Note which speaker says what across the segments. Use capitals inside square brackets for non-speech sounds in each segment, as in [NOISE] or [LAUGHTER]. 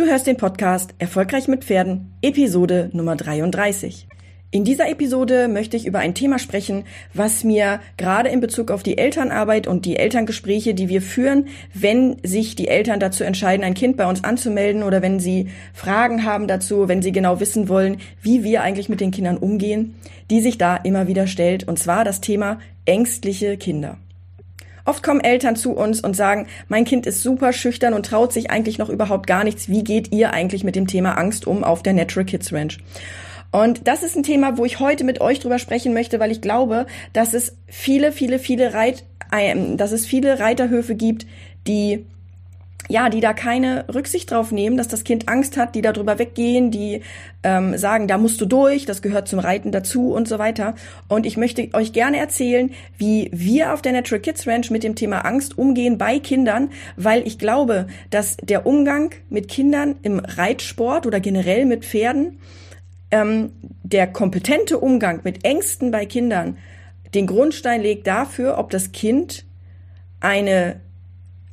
Speaker 1: Du hörst den Podcast Erfolgreich mit Pferden, Episode Nummer 33. In dieser Episode möchte ich über ein Thema sprechen, was mir gerade in Bezug auf die Elternarbeit und die Elterngespräche, die wir führen, wenn sich die Eltern dazu entscheiden, ein Kind bei uns anzumelden oder wenn sie Fragen haben dazu, wenn sie genau wissen wollen, wie wir eigentlich mit den Kindern umgehen, die sich da immer wieder stellt, und zwar das Thema ängstliche Kinder. Oft kommen Eltern zu uns und sagen, mein Kind ist super schüchtern und traut sich eigentlich noch überhaupt gar nichts. Wie geht ihr eigentlich mit dem Thema Angst um auf der Natural Kids Ranch? Und das ist ein Thema, wo ich heute mit euch drüber sprechen möchte, weil ich glaube, dass es viele, viele, viele Reit, äh, dass es viele Reiterhöfe gibt, die ja, die da keine Rücksicht drauf nehmen, dass das Kind Angst hat, die darüber weggehen, die ähm, sagen, da musst du durch, das gehört zum Reiten dazu und so weiter. Und ich möchte euch gerne erzählen, wie wir auf der Natural Kids Ranch mit dem Thema Angst umgehen bei Kindern, weil ich glaube, dass der Umgang mit Kindern im Reitsport oder generell mit Pferden, ähm, der kompetente Umgang mit Ängsten bei Kindern den Grundstein legt dafür, ob das Kind eine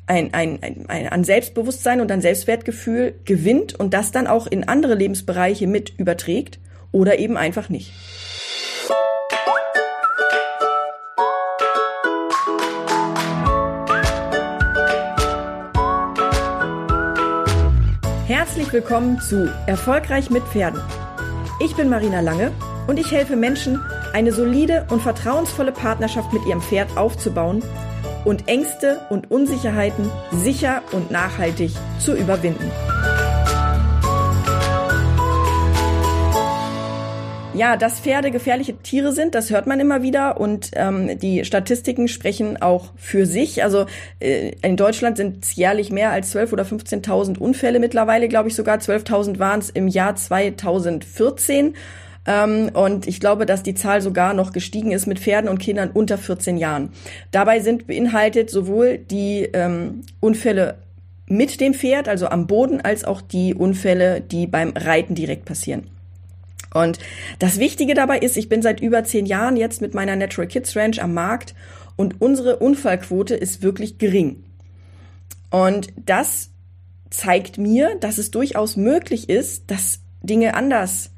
Speaker 1: ein, ein, ein, ein, an Selbstbewusstsein und an Selbstwertgefühl gewinnt und das dann auch in andere Lebensbereiche mit überträgt oder eben einfach nicht. Herzlich willkommen zu Erfolgreich mit Pferden. Ich bin Marina Lange und ich helfe Menschen, eine solide und vertrauensvolle Partnerschaft mit ihrem Pferd aufzubauen und Ängste und Unsicherheiten sicher und nachhaltig zu überwinden. Ja, dass Pferde gefährliche Tiere sind, das hört man immer wieder und ähm, die Statistiken sprechen auch für sich. Also äh, in Deutschland sind es jährlich mehr als 12.000 oder 15.000 Unfälle mittlerweile, glaube ich sogar. 12.000 waren es im Jahr 2014. Ähm, und ich glaube, dass die Zahl sogar noch gestiegen ist mit Pferden und Kindern unter 14 Jahren. Dabei sind beinhaltet sowohl die ähm, Unfälle mit dem Pferd, also am Boden, als auch die Unfälle, die beim Reiten direkt passieren. Und das Wichtige dabei ist, ich bin seit über zehn Jahren jetzt mit meiner Natural Kids Ranch am Markt und unsere Unfallquote ist wirklich gering. Und das zeigt mir, dass es durchaus möglich ist, dass Dinge anders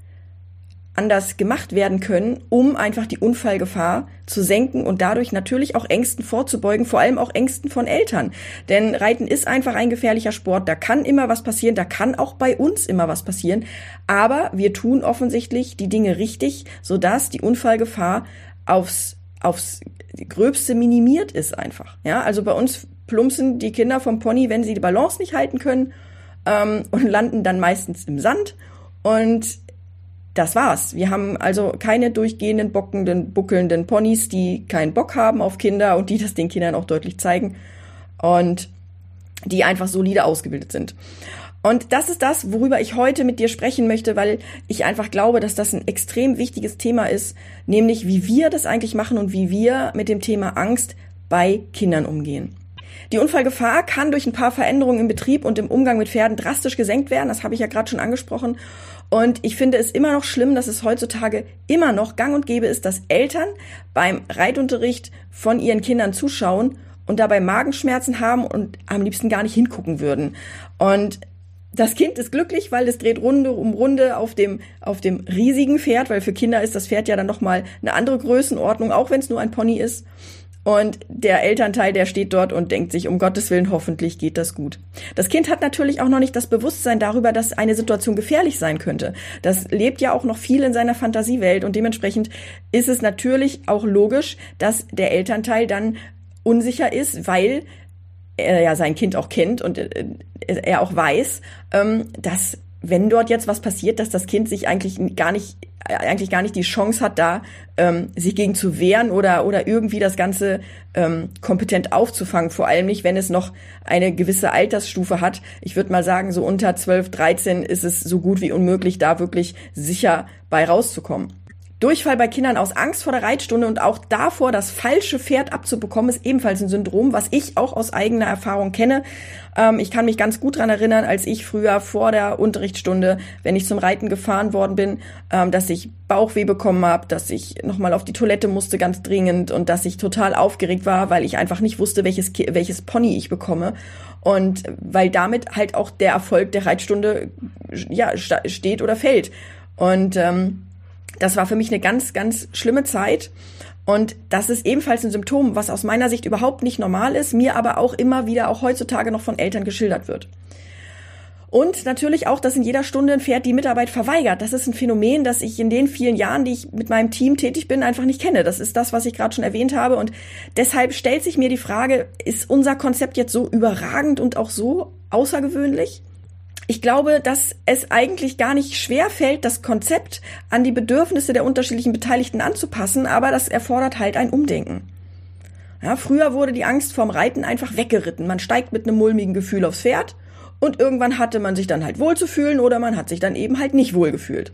Speaker 1: anders gemacht werden können, um einfach die Unfallgefahr zu senken und dadurch natürlich auch Ängsten vorzubeugen, vor allem auch Ängsten von Eltern. Denn Reiten ist einfach ein gefährlicher Sport, da kann immer was passieren, da kann auch bei uns immer was passieren, aber wir tun offensichtlich die Dinge richtig, sodass die Unfallgefahr aufs aufs gröbste minimiert ist einfach. Ja, also bei uns plumpsen die Kinder vom Pony, wenn sie die Balance nicht halten können ähm, und landen dann meistens im Sand und das war's. Wir haben also keine durchgehenden, bockenden, buckelnden Ponys, die keinen Bock haben auf Kinder und die das den Kindern auch deutlich zeigen und die einfach solide ausgebildet sind. Und das ist das, worüber ich heute mit dir sprechen möchte, weil ich einfach glaube, dass das ein extrem wichtiges Thema ist, nämlich wie wir das eigentlich machen und wie wir mit dem Thema Angst bei Kindern umgehen. Die Unfallgefahr kann durch ein paar Veränderungen im Betrieb und im Umgang mit Pferden drastisch gesenkt werden. Das habe ich ja gerade schon angesprochen. Und ich finde es immer noch schlimm, dass es heutzutage immer noch gang und gäbe ist, dass Eltern beim Reitunterricht von ihren Kindern zuschauen und dabei Magenschmerzen haben und am liebsten gar nicht hingucken würden. Und das Kind ist glücklich, weil es dreht Runde um Runde auf dem, auf dem riesigen Pferd, weil für Kinder ist das Pferd ja dann nochmal eine andere Größenordnung, auch wenn es nur ein Pony ist. Und der Elternteil, der steht dort und denkt sich, um Gottes Willen, hoffentlich geht das gut. Das Kind hat natürlich auch noch nicht das Bewusstsein darüber, dass eine Situation gefährlich sein könnte. Das lebt ja auch noch viel in seiner Fantasiewelt und dementsprechend ist es natürlich auch logisch, dass der Elternteil dann unsicher ist, weil er ja sein Kind auch kennt und äh, er auch weiß, ähm, dass wenn dort jetzt was passiert, dass das Kind sich eigentlich gar nicht eigentlich gar nicht die Chance hat, da ähm, sich gegen zu wehren oder oder irgendwie das Ganze ähm, kompetent aufzufangen. Vor allem nicht, wenn es noch eine gewisse Altersstufe hat. Ich würde mal sagen, so unter 12, 13 ist es so gut wie unmöglich, da wirklich sicher bei rauszukommen. Durchfall bei Kindern aus Angst vor der Reitstunde und auch davor, das falsche Pferd abzubekommen, ist ebenfalls ein Syndrom, was ich auch aus eigener Erfahrung kenne. Ähm, ich kann mich ganz gut dran erinnern, als ich früher vor der Unterrichtsstunde, wenn ich zum Reiten gefahren worden bin, ähm, dass ich Bauchweh bekommen habe, dass ich nochmal auf die Toilette musste ganz dringend und dass ich total aufgeregt war, weil ich einfach nicht wusste, welches, welches Pony ich bekomme. Und weil damit halt auch der Erfolg der Reitstunde ja, steht oder fällt. Und ähm, das war für mich eine ganz, ganz schlimme Zeit. Und das ist ebenfalls ein Symptom, was aus meiner Sicht überhaupt nicht normal ist, mir aber auch immer wieder, auch heutzutage noch von Eltern geschildert wird. Und natürlich auch, dass in jeder Stunde ein Pferd die Mitarbeit verweigert. Das ist ein Phänomen, das ich in den vielen Jahren, die ich mit meinem Team tätig bin, einfach nicht kenne. Das ist das, was ich gerade schon erwähnt habe. Und deshalb stellt sich mir die Frage, ist unser Konzept jetzt so überragend und auch so außergewöhnlich? Ich glaube, dass es eigentlich gar nicht schwer fällt, das Konzept an die Bedürfnisse der unterschiedlichen Beteiligten anzupassen, aber das erfordert halt ein Umdenken. Ja, früher wurde die Angst vorm Reiten einfach weggeritten. Man steigt mit einem mulmigen Gefühl aufs Pferd und irgendwann hatte man sich dann halt wohl zu fühlen oder man hat sich dann eben halt nicht wohl gefühlt.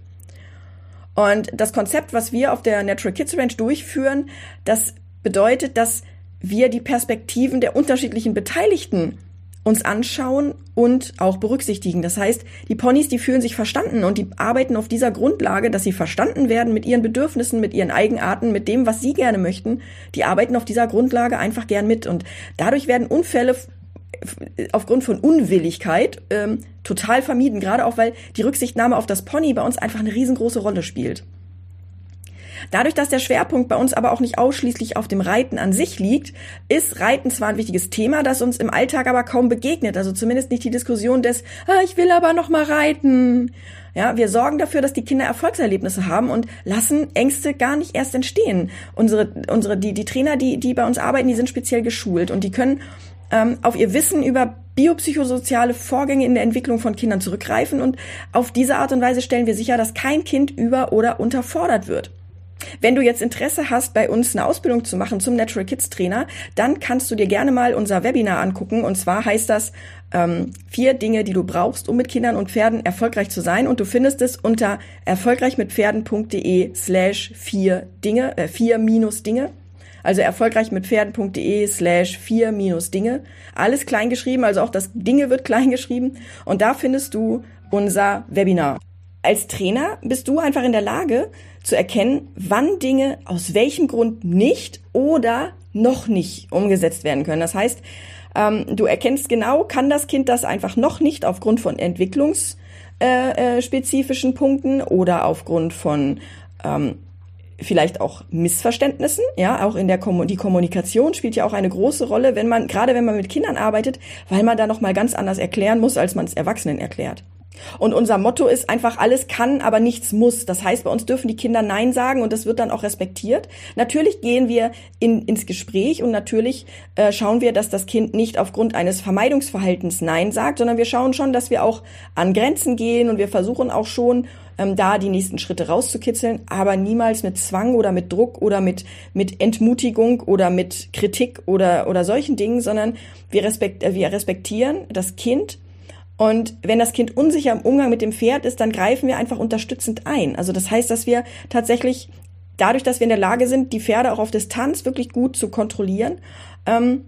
Speaker 1: Und das Konzept, was wir auf der Natural Kids Ranch durchführen, das bedeutet, dass wir die Perspektiven der unterschiedlichen Beteiligten uns anschauen und auch berücksichtigen. Das heißt, die Ponys, die fühlen sich verstanden und die arbeiten auf dieser Grundlage, dass sie verstanden werden mit ihren Bedürfnissen, mit ihren Eigenarten, mit dem, was sie gerne möchten. Die arbeiten auf dieser Grundlage einfach gern mit und dadurch werden Unfälle aufgrund von Unwilligkeit ähm, total vermieden, gerade auch weil die Rücksichtnahme auf das Pony bei uns einfach eine riesengroße Rolle spielt. Dadurch, dass der Schwerpunkt bei uns aber auch nicht ausschließlich auf dem Reiten an sich liegt, ist Reiten zwar ein wichtiges Thema, das uns im Alltag aber kaum begegnet. Also zumindest nicht die Diskussion des, ah, ich will aber noch mal reiten. Ja, wir sorgen dafür, dass die Kinder Erfolgserlebnisse haben und lassen Ängste gar nicht erst entstehen. Unsere, unsere, die, die Trainer, die, die bei uns arbeiten, die sind speziell geschult und die können ähm, auf ihr Wissen über biopsychosoziale Vorgänge in der Entwicklung von Kindern zurückgreifen und auf diese Art und Weise stellen wir sicher, dass kein Kind über oder unterfordert wird. Wenn du jetzt Interesse hast, bei uns eine Ausbildung zu machen zum Natural Kids Trainer, dann kannst du dir gerne mal unser Webinar angucken. Und zwar heißt das ähm, vier Dinge, die du brauchst, um mit Kindern und Pferden erfolgreich zu sein. Und du findest es unter erfolgreichmitpferden.de slash vier Dinge, äh, vier minus Dinge. Also erfolgreichmitpferden.de slash vier minus Dinge. Alles klein geschrieben, also auch das Dinge wird [LAUGHS] klein geschrieben. Und da findest du unser Webinar. Als Trainer bist du einfach in der Lage, zu erkennen, wann Dinge aus welchem Grund nicht oder noch nicht umgesetzt werden können. Das heißt, ähm, du erkennst genau, kann das Kind das einfach noch nicht aufgrund von entwicklungsspezifischen äh, äh, Punkten oder aufgrund von ähm, vielleicht auch Missverständnissen, ja, auch in der Kom die Kommunikation spielt ja auch eine große Rolle, wenn man gerade wenn man mit Kindern arbeitet, weil man da noch mal ganz anders erklären muss, als man es Erwachsenen erklärt. Und unser Motto ist einfach, alles kann, aber nichts muss. Das heißt, bei uns dürfen die Kinder Nein sagen und das wird dann auch respektiert. Natürlich gehen wir in, ins Gespräch und natürlich äh, schauen wir, dass das Kind nicht aufgrund eines Vermeidungsverhaltens Nein sagt, sondern wir schauen schon, dass wir auch an Grenzen gehen und wir versuchen auch schon, ähm, da die nächsten Schritte rauszukitzeln, aber niemals mit Zwang oder mit Druck oder mit, mit Entmutigung oder mit Kritik oder, oder solchen Dingen, sondern wir, respekt, äh, wir respektieren das Kind und wenn das Kind unsicher im Umgang mit dem Pferd ist, dann greifen wir einfach unterstützend ein. Also das heißt, dass wir tatsächlich dadurch, dass wir in der Lage sind, die Pferde auch auf Distanz wirklich gut zu kontrollieren, ähm,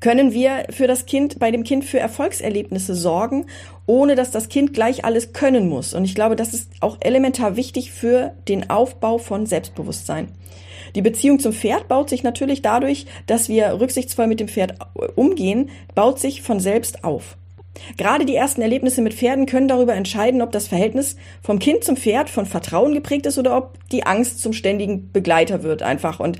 Speaker 1: können wir für das Kind, bei dem Kind für Erfolgserlebnisse sorgen, ohne dass das Kind gleich alles können muss. Und ich glaube, das ist auch elementar wichtig für den Aufbau von Selbstbewusstsein. Die Beziehung zum Pferd baut sich natürlich dadurch, dass wir rücksichtsvoll mit dem Pferd umgehen, baut sich von selbst auf. Gerade die ersten Erlebnisse mit Pferden können darüber entscheiden, ob das Verhältnis vom Kind zum Pferd von Vertrauen geprägt ist oder ob die Angst zum ständigen Begleiter wird einfach. Und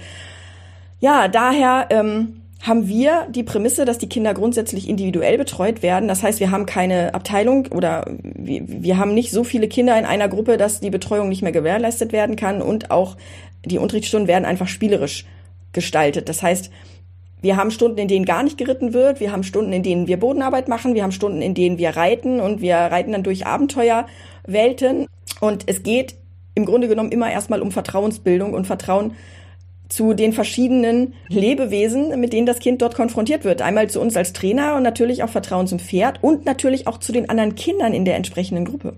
Speaker 1: ja, daher ähm, haben wir die Prämisse, dass die Kinder grundsätzlich individuell betreut werden. Das heißt, wir haben keine Abteilung oder wir, wir haben nicht so viele Kinder in einer Gruppe, dass die Betreuung nicht mehr gewährleistet werden kann und auch die Unterrichtsstunden werden einfach spielerisch gestaltet. Das heißt, wir haben Stunden, in denen gar nicht geritten wird. Wir haben Stunden, in denen wir Bodenarbeit machen. Wir haben Stunden, in denen wir reiten und wir reiten dann durch Abenteuerwelten. Und es geht im Grunde genommen immer erstmal um Vertrauensbildung und Vertrauen zu den verschiedenen Lebewesen, mit denen das Kind dort konfrontiert wird. Einmal zu uns als Trainer und natürlich auch Vertrauen zum Pferd und natürlich auch zu den anderen Kindern in der entsprechenden Gruppe.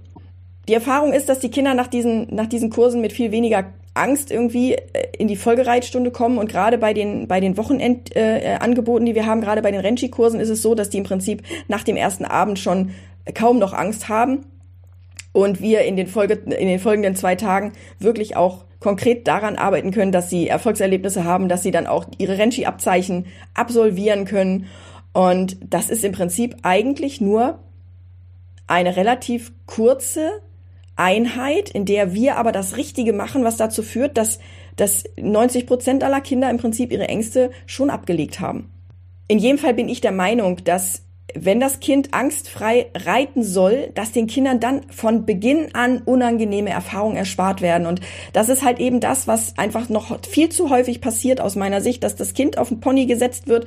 Speaker 1: Die Erfahrung ist, dass die Kinder nach diesen, nach diesen Kursen mit viel weniger Angst irgendwie äh, in die Folgereitstunde kommen. Und gerade bei den bei den Wochenendangeboten, äh, die wir haben, gerade bei den Renchi-Kursen ist es so, dass die im Prinzip nach dem ersten Abend schon kaum noch Angst haben und wir in den Folge in den folgenden zwei Tagen wirklich auch konkret daran arbeiten können, dass sie Erfolgserlebnisse haben, dass sie dann auch ihre Renchi-Abzeichen absolvieren können. Und das ist im Prinzip eigentlich nur eine relativ kurze Einheit, in der wir aber das Richtige machen, was dazu führt, dass, dass 90 Prozent aller Kinder im Prinzip ihre Ängste schon abgelegt haben. In jedem Fall bin ich der Meinung, dass wenn das Kind angstfrei reiten soll, dass den Kindern dann von Beginn an unangenehme Erfahrungen erspart werden. Und das ist halt eben das, was einfach noch viel zu häufig passiert aus meiner Sicht, dass das Kind auf den Pony gesetzt wird,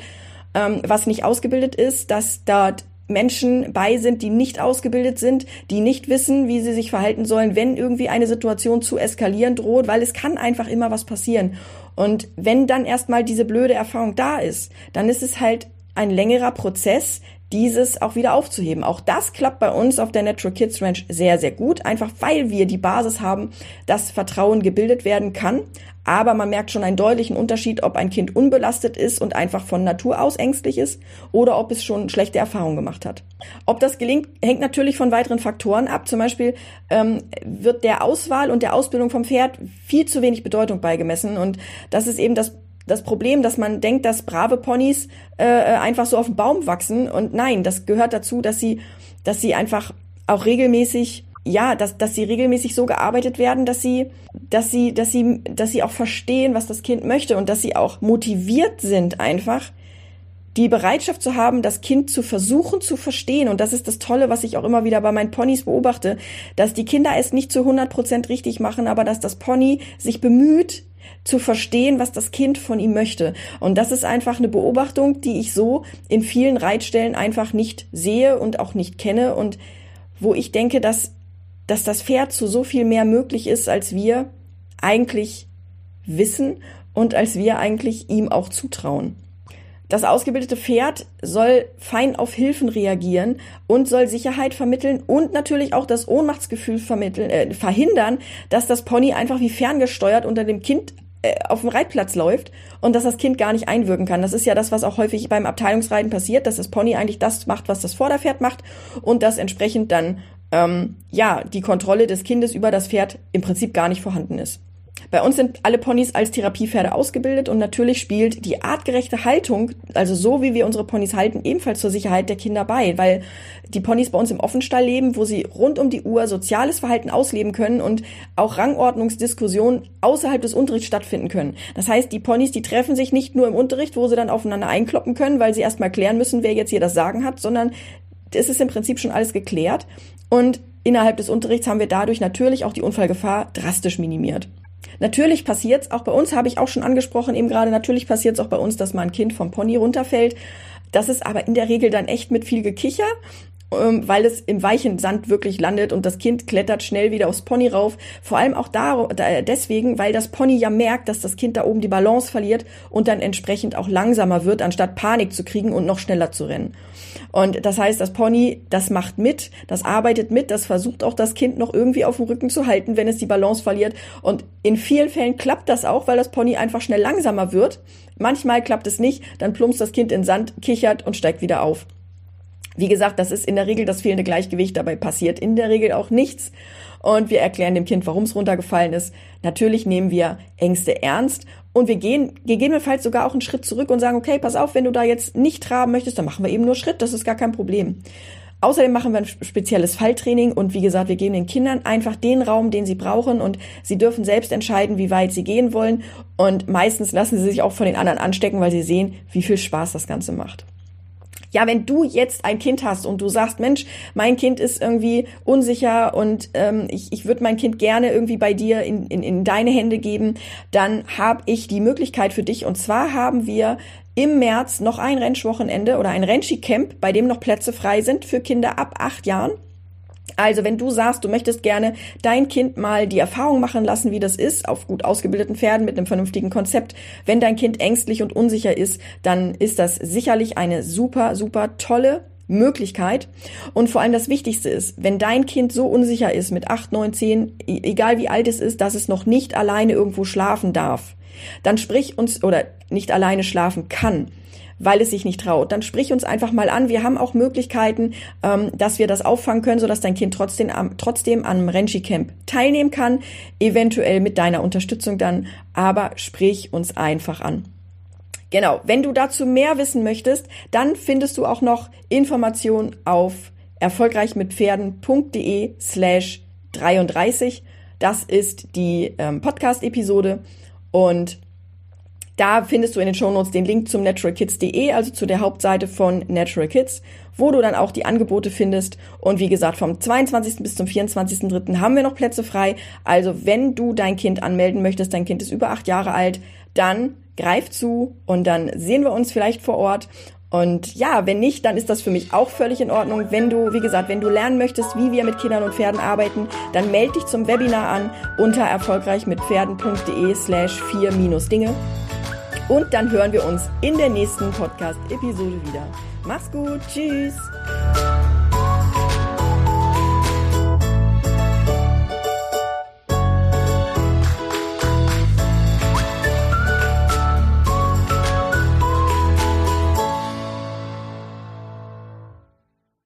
Speaker 1: ähm, was nicht ausgebildet ist, dass dort Menschen bei sind, die nicht ausgebildet sind, die nicht wissen, wie sie sich verhalten sollen, wenn irgendwie eine Situation zu eskalieren droht, weil es kann einfach immer was passieren. Und wenn dann erstmal diese blöde Erfahrung da ist, dann ist es halt ein längerer Prozess, dieses auch wieder aufzuheben. Auch das klappt bei uns auf der Natural Kids Ranch sehr, sehr gut, einfach weil wir die Basis haben, dass Vertrauen gebildet werden kann. Aber man merkt schon einen deutlichen Unterschied, ob ein Kind unbelastet ist und einfach von Natur aus ängstlich ist oder ob es schon schlechte Erfahrungen gemacht hat. Ob das gelingt, hängt natürlich von weiteren Faktoren ab. Zum Beispiel ähm, wird der Auswahl und der Ausbildung vom Pferd viel zu wenig Bedeutung beigemessen. Und das ist eben das das Problem, dass man denkt, dass brave Ponys äh, einfach so auf dem Baum wachsen. Und nein, das gehört dazu, dass sie, dass sie einfach auch regelmäßig, ja, dass, dass sie regelmäßig so gearbeitet werden, dass sie, dass sie, dass sie, dass sie auch verstehen, was das Kind möchte und dass sie auch motiviert sind, einfach die Bereitschaft zu haben, das Kind zu versuchen zu verstehen. Und das ist das Tolle, was ich auch immer wieder bei meinen Ponys beobachte, dass die Kinder es nicht zu 100 Prozent richtig machen, aber dass das Pony sich bemüht, zu verstehen, was das Kind von ihm möchte. Und das ist einfach eine Beobachtung, die ich so in vielen Reitstellen einfach nicht sehe und auch nicht kenne und wo ich denke, dass, dass das Pferd zu so viel mehr möglich ist, als wir eigentlich wissen und als wir eigentlich ihm auch zutrauen. Das ausgebildete Pferd soll fein auf Hilfen reagieren und soll Sicherheit vermitteln und natürlich auch das Ohnmachtsgefühl vermitteln, äh, verhindern, dass das Pony einfach wie ferngesteuert unter dem Kind äh, auf dem Reitplatz läuft und dass das Kind gar nicht einwirken kann. Das ist ja das, was auch häufig beim Abteilungsreiten passiert, dass das Pony eigentlich das macht, was das Vorderpferd macht und dass entsprechend dann ähm, ja die Kontrolle des Kindes über das Pferd im Prinzip gar nicht vorhanden ist. Bei uns sind alle Ponys als Therapiepferde ausgebildet und natürlich spielt die artgerechte Haltung, also so wie wir unsere Ponys halten, ebenfalls zur Sicherheit der Kinder bei, weil die Ponys bei uns im Offenstall leben, wo sie rund um die Uhr soziales Verhalten ausleben können und auch Rangordnungsdiskussionen außerhalb des Unterrichts stattfinden können. Das heißt, die Ponys, die treffen sich nicht nur im Unterricht, wo sie dann aufeinander einkloppen können, weil sie erstmal klären müssen, wer jetzt hier das Sagen hat, sondern es ist im Prinzip schon alles geklärt und innerhalb des Unterrichts haben wir dadurch natürlich auch die Unfallgefahr drastisch minimiert. Natürlich passiert's, auch bei uns habe ich auch schon angesprochen, eben gerade, natürlich passiert's auch bei uns, dass mal ein Kind vom Pony runterfällt. Das ist aber in der Regel dann echt mit viel Gekicher, ähm, weil es im weichen Sand wirklich landet und das Kind klettert schnell wieder aufs Pony rauf. Vor allem auch da, deswegen, weil das Pony ja merkt, dass das Kind da oben die Balance verliert und dann entsprechend auch langsamer wird, anstatt Panik zu kriegen und noch schneller zu rennen. Und das heißt, das Pony, das macht mit, das arbeitet mit, das versucht auch das Kind noch irgendwie auf dem Rücken zu halten, wenn es die Balance verliert. Und in vielen Fällen klappt das auch, weil das Pony einfach schnell langsamer wird. Manchmal klappt es nicht, dann plumpst das Kind in Sand, kichert und steigt wieder auf. Wie gesagt, das ist in der Regel das fehlende Gleichgewicht, dabei passiert in der Regel auch nichts. Und wir erklären dem Kind, warum es runtergefallen ist. Natürlich nehmen wir Ängste ernst und wir gehen gegebenenfalls sogar auch einen Schritt zurück und sagen, okay, pass auf, wenn du da jetzt nicht traben möchtest, dann machen wir eben nur Schritt, das ist gar kein Problem. Außerdem machen wir ein spezielles Falltraining und wie gesagt, wir geben den Kindern einfach den Raum, den sie brauchen und sie dürfen selbst entscheiden, wie weit sie gehen wollen und meistens lassen sie sich auch von den anderen anstecken, weil sie sehen, wie viel Spaß das Ganze macht. Ja, wenn du jetzt ein Kind hast und du sagst, Mensch, mein Kind ist irgendwie unsicher und ähm, ich, ich würde mein Kind gerne irgendwie bei dir in, in, in deine Hände geben, dann habe ich die Möglichkeit für dich. Und zwar haben wir im März noch ein Rennschwochenende oder ein Rennschi-Camp, bei dem noch Plätze frei sind für Kinder ab acht Jahren. Also wenn du sagst, du möchtest gerne dein Kind mal die Erfahrung machen lassen, wie das ist, auf gut ausgebildeten Pferden mit einem vernünftigen Konzept, wenn dein Kind ängstlich und unsicher ist, dann ist das sicherlich eine super, super tolle Möglichkeit. Und vor allem das Wichtigste ist, wenn dein Kind so unsicher ist mit 8, 9, 10, egal wie alt es ist, dass es noch nicht alleine irgendwo schlafen darf, dann sprich uns oder nicht alleine schlafen kann, weil es sich nicht traut, dann sprich uns einfach mal an. Wir haben auch Möglichkeiten, ähm, dass wir das auffangen können, sodass dein Kind trotzdem am, trotzdem am Renchi Camp teilnehmen kann, eventuell mit deiner Unterstützung dann, aber sprich uns einfach an. Genau, wenn du dazu mehr wissen möchtest, dann findest du auch noch Informationen auf erfolgreichmitpferden.de slash 33. Das ist die ähm, Podcast-Episode und da findest du in den Shownotes den Link zum naturalkids.de, also zu der Hauptseite von Natural Kids, wo du dann auch die Angebote findest. Und wie gesagt, vom 22. bis zum 24.3. haben wir noch Plätze frei. Also wenn du dein Kind anmelden möchtest, dein Kind ist über acht Jahre alt, dann greif zu und dann sehen wir uns vielleicht vor Ort. Und ja, wenn nicht, dann ist das für mich auch völlig in Ordnung. Wenn du, wie gesagt, wenn du lernen möchtest, wie wir mit Kindern und Pferden arbeiten, dann melde dich zum Webinar an unter erfolgreichmitpferden.de slash 4-Dinge. Und dann hören wir uns in der nächsten Podcast-Episode wieder. Mach's gut, tschüss!